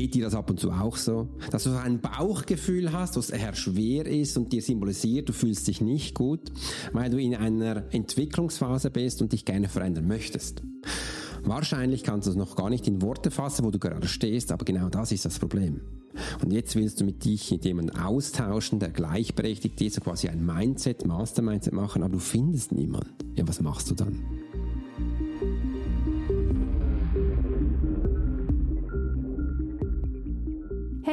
Geht dir das ab und zu auch so? Dass du so ein Bauchgefühl hast, das eher schwer ist und dir symbolisiert, du fühlst dich nicht gut, weil du in einer Entwicklungsphase bist und dich gerne verändern möchtest. Wahrscheinlich kannst du es noch gar nicht in Worte fassen, wo du gerade stehst, aber genau das ist das Problem. Und jetzt willst du mit dich mit jemandem austauschen, der gleichberechtigt ist, so quasi ein Mindset, Master-Mindset machen, aber du findest niemanden. Ja, was machst du dann?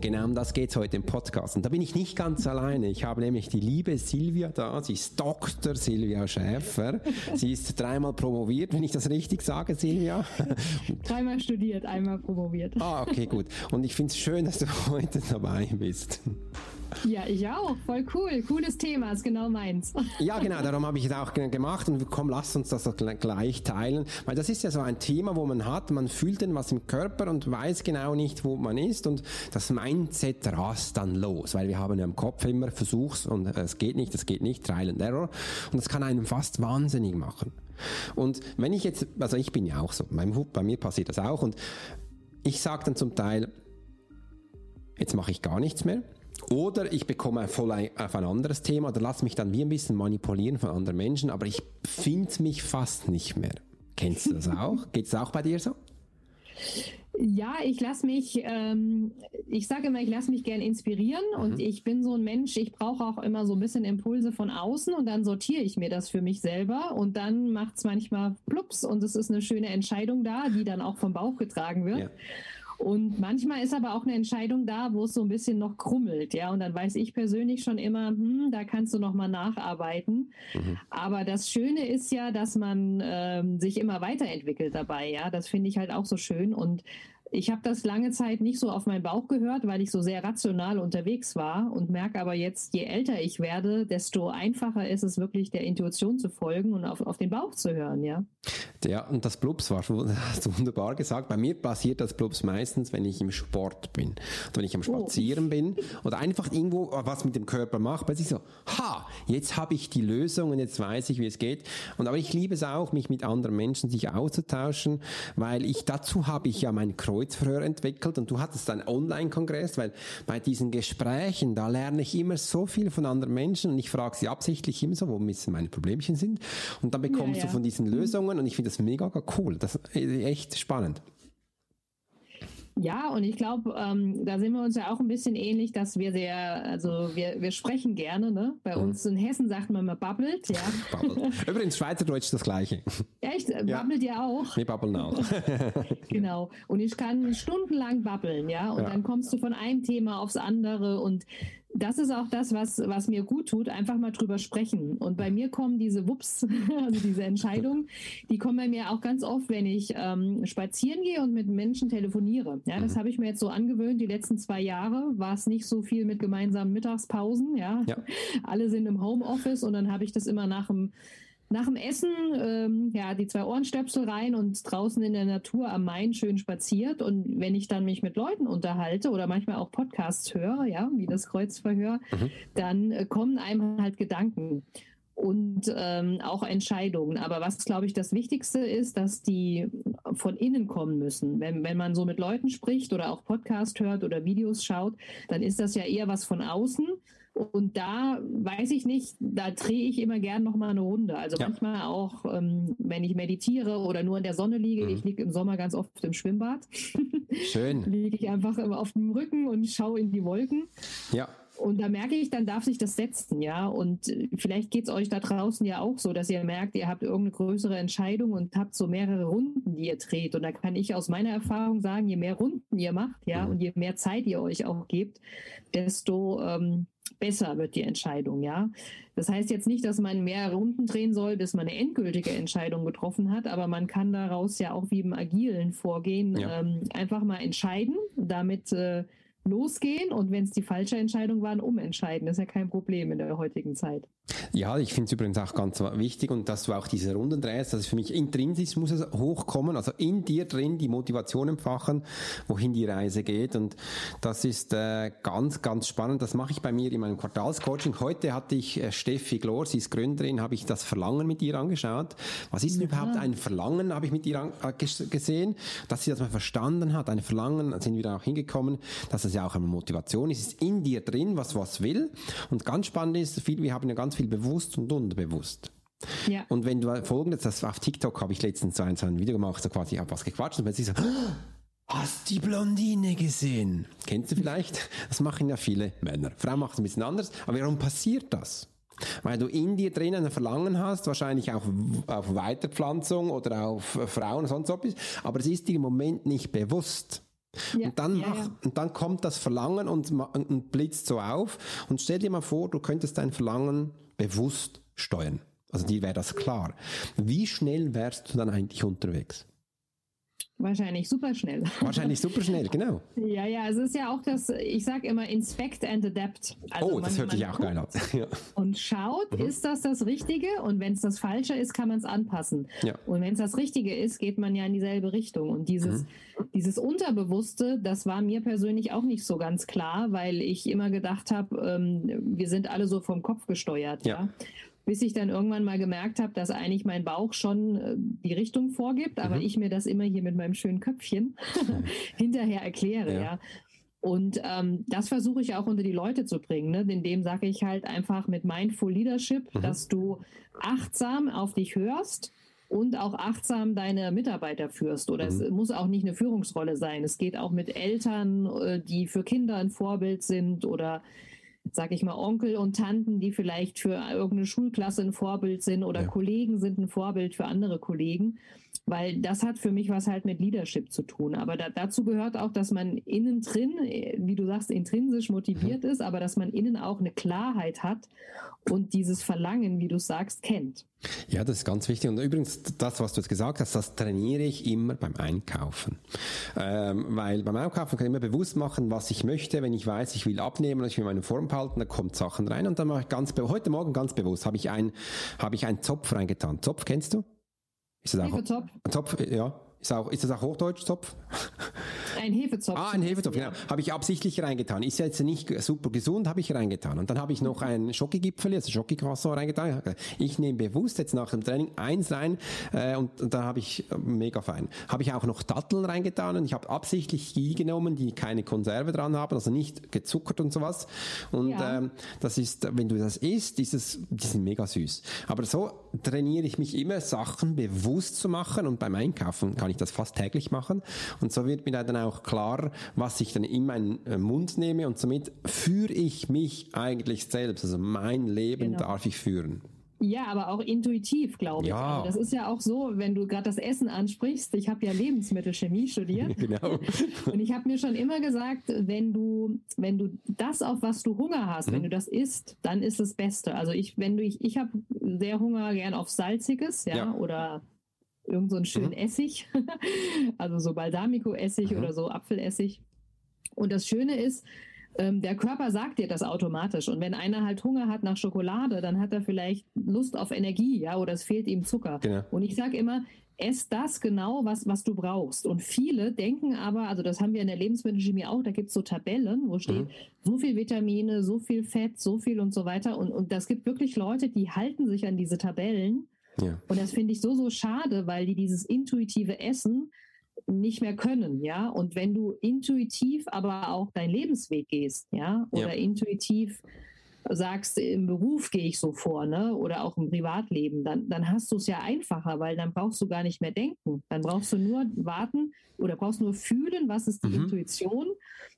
Genau um das geht es heute im Podcast. Und da bin ich nicht ganz alleine. Ich habe nämlich die liebe Silvia da. Sie ist Dr. Silvia Schäfer. Sie ist dreimal promoviert, wenn ich das richtig sage, Silvia. Dreimal studiert, einmal promoviert. Ah, okay, gut. Und ich finde es schön, dass du heute dabei bist. Ja, ich auch. Voll cool. Cooles Thema, ist genau meins. Ja, genau, darum habe ich es auch gemacht. Und komm, lass uns das gleich teilen, weil das ist ja so ein Thema, wo man hat, man fühlt denn was im Körper und weiß genau nicht, wo man ist. Und das Mindset rast dann los, weil wir haben ja im Kopf immer Versuchs und es geht nicht, es geht nicht, Trial and Error. Und das kann einem fast wahnsinnig machen. Und wenn ich jetzt, also ich bin ja auch so, bei mir passiert das auch. Und ich sage dann zum Teil, jetzt mache ich gar nichts mehr oder ich bekomme voll auf ein anderes Thema oder lasse mich dann wie ein bisschen manipulieren von anderen Menschen, aber ich finde mich fast nicht mehr. Kennst du das auch? Geht es auch bei dir so? Ja, ich lasse mich, ähm, ich sage immer, ich lasse mich gern inspirieren mhm. und ich bin so ein Mensch, ich brauche auch immer so ein bisschen Impulse von außen und dann sortiere ich mir das für mich selber und dann macht es manchmal plups und es ist eine schöne Entscheidung da, die dann auch vom Bauch getragen wird. Ja. Und manchmal ist aber auch eine Entscheidung da, wo es so ein bisschen noch krummelt, ja. Und dann weiß ich persönlich schon immer, hm, da kannst du noch mal nacharbeiten. Mhm. Aber das Schöne ist ja, dass man ähm, sich immer weiterentwickelt dabei, ja. Das finde ich halt auch so schön. Und ich habe das lange Zeit nicht so auf meinen Bauch gehört, weil ich so sehr rational unterwegs war und merke aber jetzt, je älter ich werde, desto einfacher ist es wirklich der Intuition zu folgen und auf, auf den Bauch zu hören, ja. Ja, und das Blups war schon hast du wunderbar gesagt. Bei mir passiert das Blups meistens, wenn ich im Sport bin. Und wenn ich am oh. Spazieren oh. bin oder einfach irgendwo was mit dem Körper mache, weil ich so, ha, jetzt habe ich die Lösung und jetzt weiß ich, wie es geht. Und aber ich liebe es auch, mich mit anderen Menschen sich auszutauschen, weil ich dazu habe ich ja mein Kreuzverhör entwickelt und du hattest einen Online-Kongress, weil bei diesen Gesprächen, da lerne ich immer so viel von anderen Menschen und ich frage sie absichtlich immer so, wo meine Problemchen sind. Und dann bekommst ja, ja. du von diesen Lösungen und ich finde das mega cool. Das ist echt spannend. Ja, und ich glaube, ähm, da sind wir uns ja auch ein bisschen ähnlich, dass wir sehr, also wir, wir sprechen gerne, ne? Bei mhm. uns in Hessen sagt man immer babbelt, ja. babbelt. Übrigens Schweizerdeutsch das Gleiche. Echt? Babbelt ja. ihr auch? Wir babbeln auch. genau. Und ich kann stundenlang babbeln, ja. Und ja. dann kommst du von einem Thema aufs andere und das ist auch das, was, was mir gut tut, einfach mal drüber sprechen. Und bei mir kommen diese Wups, also diese Entscheidungen, die kommen bei mir auch ganz oft, wenn ich ähm, spazieren gehe und mit Menschen telefoniere. Ja, das mhm. habe ich mir jetzt so angewöhnt. Die letzten zwei Jahre war es nicht so viel mit gemeinsamen Mittagspausen. Ja, ja. alle sind im Homeoffice und dann habe ich das immer nach dem nach dem Essen ähm, ja die zwei Ohrenstöpsel rein und draußen in der Natur am Main schön spaziert und wenn ich dann mich mit Leuten unterhalte oder manchmal auch Podcasts höre, ja, wie das Kreuzverhör, mhm. dann äh, kommen einem halt Gedanken und ähm, auch Entscheidungen. Aber was, glaube ich, das Wichtigste ist, dass die von innen kommen müssen. Wenn, wenn man so mit Leuten spricht oder auch Podcast hört oder Videos schaut, dann ist das ja eher was von außen Und da weiß ich nicht, da drehe ich immer gern noch mal eine Runde. Also ja. manchmal auch, ähm, wenn ich meditiere oder nur in der Sonne liege. Mhm. Ich liege im Sommer ganz oft im Schwimmbad. Schön. liege ich einfach auf dem Rücken und schaue in die Wolken. Ja. Und da merke ich, dann darf sich das setzen, ja. Und vielleicht geht es euch da draußen ja auch so, dass ihr merkt, ihr habt irgendeine größere Entscheidung und habt so mehrere Runden, die ihr dreht. Und da kann ich aus meiner Erfahrung sagen, je mehr Runden ihr macht, ja, mhm. und je mehr Zeit ihr euch auch gebt, desto ähm, besser wird die Entscheidung, ja. Das heißt jetzt nicht, dass man mehr Runden drehen soll, bis man eine endgültige Entscheidung getroffen hat, aber man kann daraus ja auch wie im Agilen vorgehen, ja. ähm, einfach mal entscheiden, damit äh, losgehen und wenn es die falsche Entscheidung war, umentscheiden. Das ist ja kein Problem in der heutigen Zeit. Ja, ich finde es übrigens auch ganz wichtig und dass du auch diese Runden drehst, das ist für mich intrinsisch muss es hochkommen, also in dir drin die Motivation empfachen, wohin die Reise geht und das ist äh, ganz, ganz spannend. Das mache ich bei mir in meinem Quartalscoaching. Heute hatte ich äh, Steffi Glor, sie ist Gründerin, habe ich das Verlangen mit ihr angeschaut. Was ist denn ja. überhaupt ein Verlangen, habe ich mit ihr an, äh, gesehen, dass sie das mal verstanden hat. Ein Verlangen, sind wir da auch hingekommen, dass es ja auch eine Motivation ist, es ist in dir drin, was was will und ganz spannend ist, viel, wir haben ja ganz viel bewusst und unterbewusst. Ja. Und wenn du folgendes, das auf TikTok habe ich letztens so ein, so ein Video gemacht, so quasi, ich habe was gequatscht und plötzlich so, Hast die Blondine gesehen? Kennst du vielleicht? Das machen ja viele Männer. Frauen machen es ein bisschen anders. Aber warum passiert das? Weil du in dir drinnen ein Verlangen hast, wahrscheinlich auch auf Weiterpflanzung oder auf Frauen und sonst etwas, aber es ist dir im Moment nicht bewusst. Ja, und, dann ja, mach, ja. und dann kommt das Verlangen und, und blitzt so auf. Und stell dir mal vor, du könntest dein Verlangen bewusst steuern. Also dir wäre das klar. Wie schnell wärst du dann eigentlich unterwegs? Wahrscheinlich super schnell. Wahrscheinlich super schnell, genau. ja, ja, es ist ja auch das, ich sage immer inspect and adapt. Also oh, das hört sich auch geil an. Ja. Und schaut, mhm. ist das das Richtige? Und wenn es das Falsche ist, kann man es anpassen. Ja. Und wenn es das Richtige ist, geht man ja in dieselbe Richtung. Und dieses, mhm. dieses Unterbewusste, das war mir persönlich auch nicht so ganz klar, weil ich immer gedacht habe, ähm, wir sind alle so vom Kopf gesteuert. ja? ja? Bis ich dann irgendwann mal gemerkt habe, dass eigentlich mein Bauch schon äh, die Richtung vorgibt, aber mhm. ich mir das immer hier mit meinem schönen Köpfchen hinterher erkläre, ja. ja. Und ähm, das versuche ich auch unter die Leute zu bringen. Ne? In dem sage ich halt einfach mit Mindful Leadership, mhm. dass du achtsam auf dich hörst und auch achtsam deine Mitarbeiter führst. Oder mhm. es muss auch nicht eine Führungsrolle sein. Es geht auch mit Eltern, äh, die für Kinder ein Vorbild sind oder sag ich mal, Onkel und Tanten, die vielleicht für irgendeine Schulklasse ein Vorbild sind oder ja. Kollegen sind ein Vorbild für andere Kollegen, weil das hat für mich was halt mit Leadership zu tun. Aber da, dazu gehört auch, dass man innen drin, wie du sagst, intrinsisch motiviert mhm. ist, aber dass man innen auch eine Klarheit hat und dieses Verlangen, wie du sagst, kennt. Ja, das ist ganz wichtig. Und übrigens, das, was du jetzt gesagt hast, das trainiere ich immer beim Einkaufen. Ähm, weil beim Einkaufen kann ich immer bewusst machen, was ich möchte. Wenn ich weiß, ich will abnehmen und ich will meine Form behalten, dann kommt Sachen rein. Und dann mache ich ganz, heute Morgen ganz bewusst, habe ich ein, habe ich einen Zopf reingetan. Zopf kennst du? Ist das auch, Zopf? Zopf, ja. Ist, auch, ist das auch Hochdeutsch, Zopf? Ein Hefezopf. Ah, ein Hefezopf, ja. genau. Habe ich absichtlich reingetan. Ist ja jetzt nicht super gesund, habe ich reingetan. Und dann habe ich noch ein Schokigipfel, also Schokicroissant reingetan. Ich nehme bewusst jetzt nach dem Training eins rein äh, und, und da habe ich äh, mega fein. Habe ich auch noch Datteln reingetan und ich habe absichtlich die genommen, die keine Konserve dran haben, also nicht gezuckert und sowas. Und ja. ähm, das ist, wenn du das isst, ist es, die sind mega süß. Aber so trainiere ich mich immer, Sachen bewusst zu machen und beim Einkaufen kann ich das fast täglich machen. Und so wird mir dann auch klar, was ich dann in meinen äh, Mund nehme und somit führe ich mich eigentlich selbst. Also mein Leben genau. darf ich führen. Ja, aber auch intuitiv, glaube ich. Ja. Also das ist ja auch so, wenn du gerade das Essen ansprichst. Ich habe ja Lebensmittelchemie studiert. genau. Und ich habe mir schon immer gesagt, wenn du, wenn du das, auf was du Hunger hast, mhm. wenn du das isst, dann ist das Beste. Also ich, wenn du, ich, ich habe sehr Hunger gern auf Salziges, ja, ja. oder irgend so einen schönen mhm. Essig, also so Balsamico-Essig mhm. oder so Apfelessig. Und das Schöne ist, ähm, der Körper sagt dir das automatisch. Und wenn einer halt Hunger hat nach Schokolade, dann hat er vielleicht Lust auf Energie, ja, oder es fehlt ihm Zucker. Genau. Und ich sage immer, ess das genau, was, was du brauchst. Und viele denken aber, also das haben wir in der Lebensmittelchemie auch, da gibt es so Tabellen, wo steht mhm. so viel Vitamine, so viel Fett, so viel und so weiter. Und, und das gibt wirklich Leute, die halten sich an diese Tabellen ja. Und das finde ich so, so schade, weil die dieses intuitive Essen nicht mehr können, ja. Und wenn du intuitiv aber auch deinen Lebensweg gehst, ja, oder ja. intuitiv sagst, im Beruf gehe ich so vor, ne? oder auch im Privatleben, dann, dann hast du es ja einfacher, weil dann brauchst du gar nicht mehr denken. Dann brauchst du nur warten oder brauchst nur fühlen, was ist die mhm. Intuition.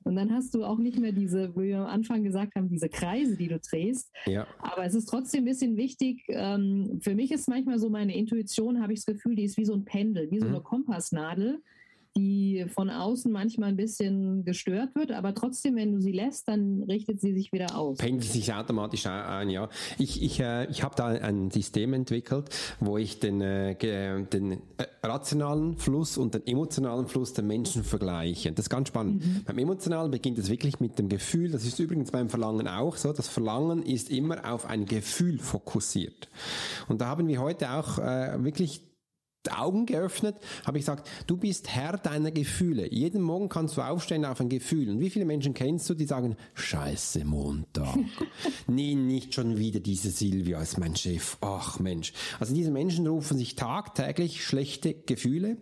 Und dann hast du auch nicht mehr diese, wie wir am Anfang gesagt haben, diese Kreise, die du drehst. Ja. Aber es ist trotzdem ein bisschen wichtig. Ähm, für mich ist manchmal so meine Intuition, habe ich das Gefühl, die ist wie so ein Pendel, wie so mhm. eine Kompassnadel die von außen manchmal ein bisschen gestört wird, aber trotzdem, wenn du sie lässt, dann richtet sie sich wieder aus. Pendelt sich automatisch ein, ja. Ich, ich, äh, ich habe da ein System entwickelt, wo ich den, äh, den äh, rationalen Fluss und den emotionalen Fluss der Menschen vergleiche. Das ist ganz spannend. Mhm. Beim emotionalen beginnt es wirklich mit dem Gefühl, das ist übrigens beim Verlangen auch so, das Verlangen ist immer auf ein Gefühl fokussiert. Und da haben wir heute auch äh, wirklich Augen geöffnet, habe ich gesagt, du bist Herr deiner Gefühle. Jeden Morgen kannst du aufstehen auf ein Gefühl. Und wie viele Menschen kennst du, die sagen, scheiße Montag. nee, nicht schon wieder diese Silvia ist mein Chef. Ach Mensch. Also diese Menschen rufen sich tagtäglich schlechte Gefühle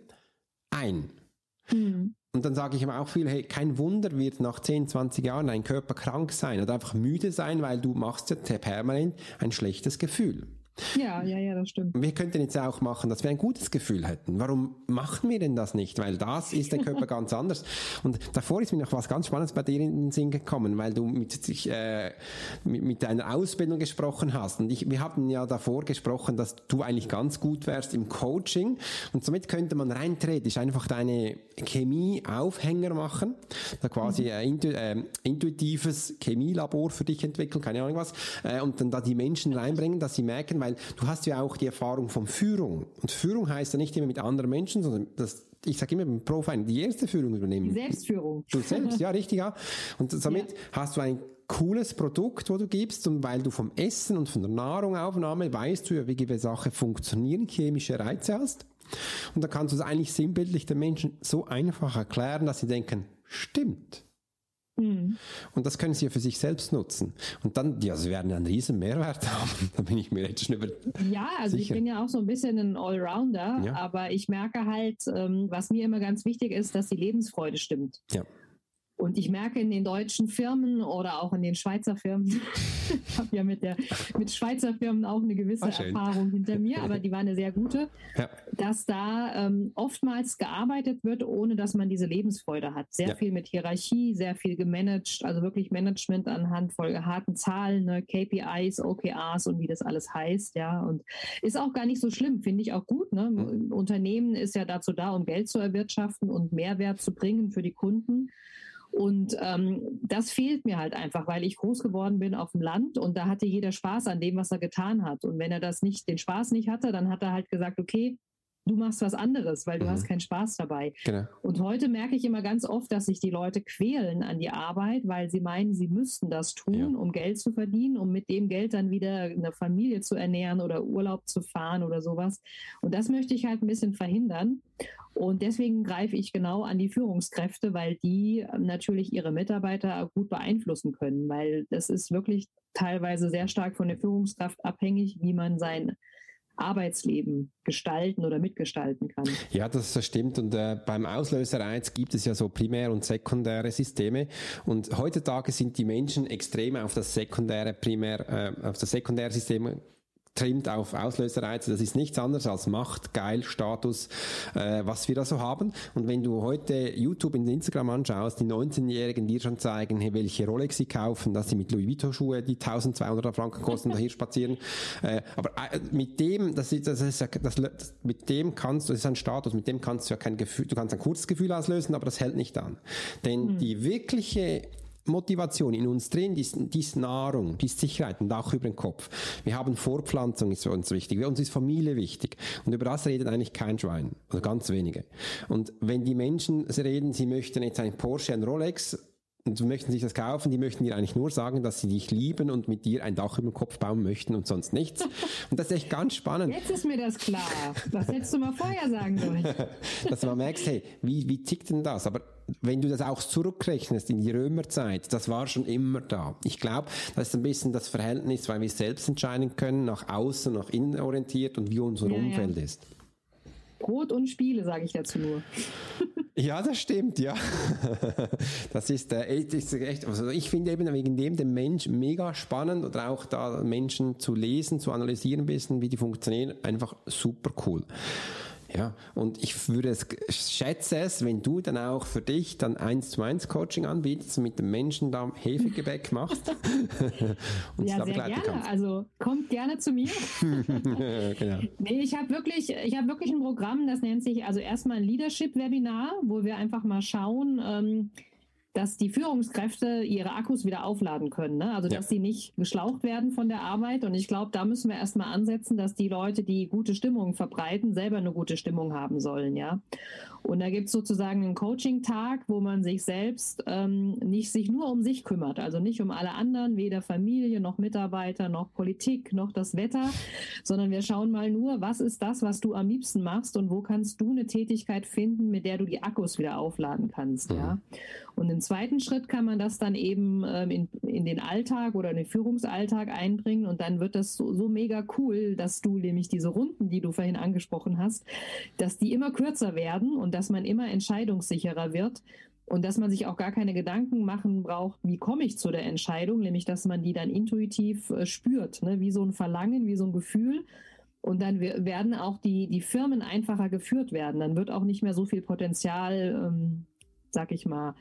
ein. Mhm. Und dann sage ich immer auch viel, hey, kein Wunder wird nach 10, 20 Jahren dein Körper krank sein oder einfach müde sein, weil du machst ja permanent ein schlechtes Gefühl. Ja, ja, ja, das stimmt. Wir könnten jetzt auch machen, dass wir ein gutes Gefühl hätten. Warum machen wir denn das nicht? Weil das ist der Körper ganz anders. Und davor ist mir noch was ganz Spannendes bei dir in den Sinn gekommen, weil du mit, äh, mit, mit deiner Ausbildung gesprochen hast. Und ich, wir hatten ja davor gesprochen, dass du eigentlich ganz gut wärst im Coaching. Und somit könnte man rein theoretisch einfach deine Chemie-Aufhänger machen. Da quasi mhm. intu äh, intuitives Chemielabor für dich entwickeln, keine Ahnung was. Äh, und dann da die Menschen reinbringen, dass sie merken, weil weil du hast ja auch die Erfahrung von Führung. Und Führung heißt ja nicht immer mit anderen Menschen, sondern das, ich sage immer beim Profiling, die erste Führung übernehmen. Selbstführung. Du selbst, ja, richtig, ja. Und somit ja. hast du ein cooles Produkt, wo du gibst und weil du vom Essen und von der Nahrungaufnahme weißt du ja, wie gewisse Sachen funktionieren, chemische Reize hast. Und da kannst du es eigentlich sinnbildlich den Menschen so einfach erklären, dass sie denken, stimmt. Mhm. Und das können sie ja für sich selbst nutzen. Und dann, ja, sie werden einen riesen Mehrwert haben. Da bin ich mir jetzt schon über. Ja, also sicher. ich bin ja auch so ein bisschen ein Allrounder, ja. aber ich merke halt, ähm, was mir immer ganz wichtig ist, dass die Lebensfreude stimmt. Ja. Und ich merke in den deutschen Firmen oder auch in den Schweizer Firmen, ich habe ja mit, der, mit Schweizer Firmen auch eine gewisse ah, Erfahrung hinter mir, aber die war eine sehr gute, ja. dass da ähm, oftmals gearbeitet wird, ohne dass man diese Lebensfreude hat. Sehr ja. viel mit Hierarchie, sehr viel gemanagt, also wirklich Management anhand von harten Zahlen, ne, KPIs, OKRs und wie das alles heißt, ja. Und ist auch gar nicht so schlimm, finde ich auch gut. Ne? Mhm. Unternehmen ist ja dazu da, um Geld zu erwirtschaften und Mehrwert zu bringen für die Kunden. Und ähm, das fehlt mir halt einfach, weil ich groß geworden bin auf dem Land und da hatte jeder Spaß an dem, was er getan hat. Und wenn er das nicht, den Spaß nicht hatte, dann hat er halt gesagt, okay, du machst was anderes, weil du mhm. hast keinen Spaß dabei. Genau. Und heute merke ich immer ganz oft, dass sich die Leute quälen an die Arbeit, weil sie meinen, sie müssten das tun, ja. um Geld zu verdienen, um mit dem Geld dann wieder eine Familie zu ernähren oder Urlaub zu fahren oder sowas. Und das möchte ich halt ein bisschen verhindern. Und deswegen greife ich genau an die Führungskräfte, weil die natürlich ihre Mitarbeiter gut beeinflussen können, weil das ist wirklich teilweise sehr stark von der Führungskraft abhängig, wie man sein Arbeitsleben gestalten oder mitgestalten kann. Ja, das, das stimmt. Und äh, beim Auslösereiz gibt es ja so primär- und sekundäre Systeme. Und heutzutage sind die Menschen extrem auf das sekundäre, primär, äh, auf das sekundäre System trimmt auf Auslöserreize. Das ist nichts anderes als Macht, Geil, Status, äh, was wir da so haben. Und wenn du heute YouTube und Instagram anschaust, die 19-Jährigen dir schon zeigen, hey, welche Rolex sie kaufen, dass sie mit Louis Vuitton Schuhe, die 1200 Franken kosten, daher spazieren. Äh, aber äh, mit dem, das ist, das ist, das, das, mit dem kannst du, das ist ein Status, mit dem kannst du ja kein Gefühl, du kannst ein kurzes Gefühl auslösen, aber das hält nicht an. Denn mhm. die wirkliche Motivation in uns drin, die ist, die ist Nahrung, die ist Sicherheit, ein Dach über den Kopf. Wir haben Fortpflanzung, ist für uns wichtig. Uns ist Familie wichtig. Und über das redet eigentlich kein Schwein. Oder ganz wenige. Und wenn die Menschen reden, sie möchten jetzt ein Porsche, ein Rolex, und möchten sich das kaufen, die möchten dir eigentlich nur sagen, dass sie dich lieben und mit dir ein Dach über den Kopf bauen möchten und sonst nichts. Und das ist echt ganz spannend. Jetzt ist mir das klar. Was hättest du mal vorher sagen sollen? dass man merkt, hey, wie, wie tickt denn das? Aber wenn du das auch zurückrechnest in die Römerzeit, das war schon immer da. Ich glaube, das ist ein bisschen das Verhältnis, weil wir selbst entscheiden können, nach außen, nach innen orientiert und wie unser ja, Umfeld ja. ist. Brot und Spiele, sage ich dazu nur. Ja, das stimmt, ja. Das ist, äh, ist echt, also ich finde eben wegen dem den Mensch mega spannend oder auch da Menschen zu lesen, zu analysieren wissen, wie die funktionieren, einfach super cool. Ja, und ich würde es, schätze es, wenn du dann auch für dich dann eins zu eins Coaching anbietest und mit dem Menschen da Hefegebäck machst. und ja, sehr gerne. Kannst. Also kommt gerne zu mir. genau. Nee, ich habe wirklich, ich habe wirklich ein Programm, das nennt sich also erstmal ein Leadership-Webinar, wo wir einfach mal schauen, ähm, dass die Führungskräfte ihre Akkus wieder aufladen können. Ne? Also, dass ja. sie nicht geschlaucht werden von der Arbeit. Und ich glaube, da müssen wir erstmal ansetzen, dass die Leute, die gute Stimmung verbreiten, selber eine gute Stimmung haben sollen. Ja. Und da gibt es sozusagen einen Coaching-Tag, wo man sich selbst ähm, nicht sich nur um sich kümmert, also nicht um alle anderen, weder Familie noch Mitarbeiter noch Politik noch das Wetter, sondern wir schauen mal nur, was ist das, was du am liebsten machst und wo kannst du eine Tätigkeit finden, mit der du die Akkus wieder aufladen kannst. Mhm. Ja. Und im zweiten Schritt kann man das dann eben ähm, in, in den Alltag oder in den Führungsalltag einbringen und dann wird das so, so mega cool, dass du nämlich diese Runden, die du vorhin angesprochen hast, dass die immer kürzer werden und dass man immer entscheidungssicherer wird und dass man sich auch gar keine Gedanken machen braucht, wie komme ich zu der Entscheidung, nämlich dass man die dann intuitiv äh, spürt, ne? wie so ein Verlangen, wie so ein Gefühl. Und dann werden auch die, die Firmen einfacher geführt werden. Dann wird auch nicht mehr so viel Potenzial, ähm, sag ich mal,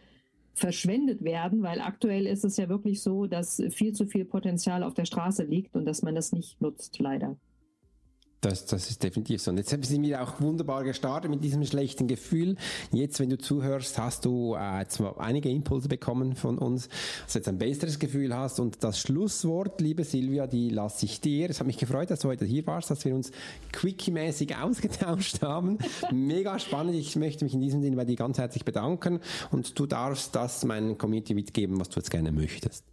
verschwendet werden, weil aktuell ist es ja wirklich so, dass viel zu viel Potenzial auf der Straße liegt und dass man das nicht nutzt, leider. Das, das ist definitiv so. Und jetzt sind wir auch wunderbar gestartet mit diesem schlechten Gefühl. Jetzt, wenn du zuhörst, hast du äh, zwar einige Impulse bekommen von uns, dass du jetzt ein besseres Gefühl hast. Und das Schlusswort, liebe Silvia, die lasse ich dir. Es hat mich gefreut, dass du heute hier warst, dass wir uns quickie-mäßig ausgetauscht haben. Mega spannend. Ich möchte mich in diesem Sinne bei dir ganz herzlich bedanken. Und du darfst das meinen Community mitgeben, was du jetzt gerne möchtest.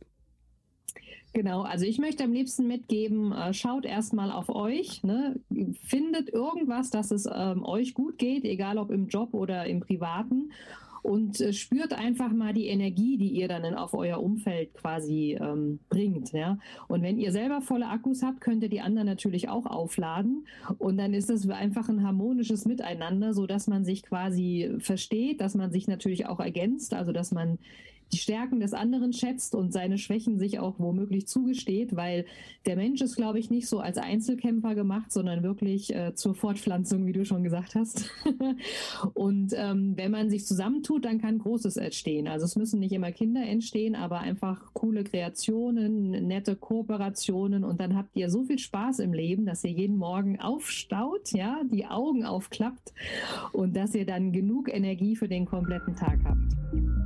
Genau, also ich möchte am liebsten mitgeben, äh, schaut erstmal auf euch, ne? findet irgendwas, dass es ähm, euch gut geht, egal ob im Job oder im Privaten und äh, spürt einfach mal die Energie, die ihr dann auf euer Umfeld quasi ähm, bringt. Ja? Und wenn ihr selber volle Akkus habt, könnt ihr die anderen natürlich auch aufladen und dann ist es einfach ein harmonisches Miteinander, so dass man sich quasi versteht, dass man sich natürlich auch ergänzt, also dass man die Stärken des anderen schätzt und seine Schwächen sich auch womöglich zugesteht, weil der Mensch ist, glaube ich, nicht so als Einzelkämpfer gemacht, sondern wirklich äh, zur Fortpflanzung, wie du schon gesagt hast. und ähm, wenn man sich zusammentut, dann kann Großes entstehen. Also es müssen nicht immer Kinder entstehen, aber einfach coole Kreationen, nette Kooperationen und dann habt ihr so viel Spaß im Leben, dass ihr jeden Morgen aufstaut, ja, die Augen aufklappt und dass ihr dann genug Energie für den kompletten Tag habt.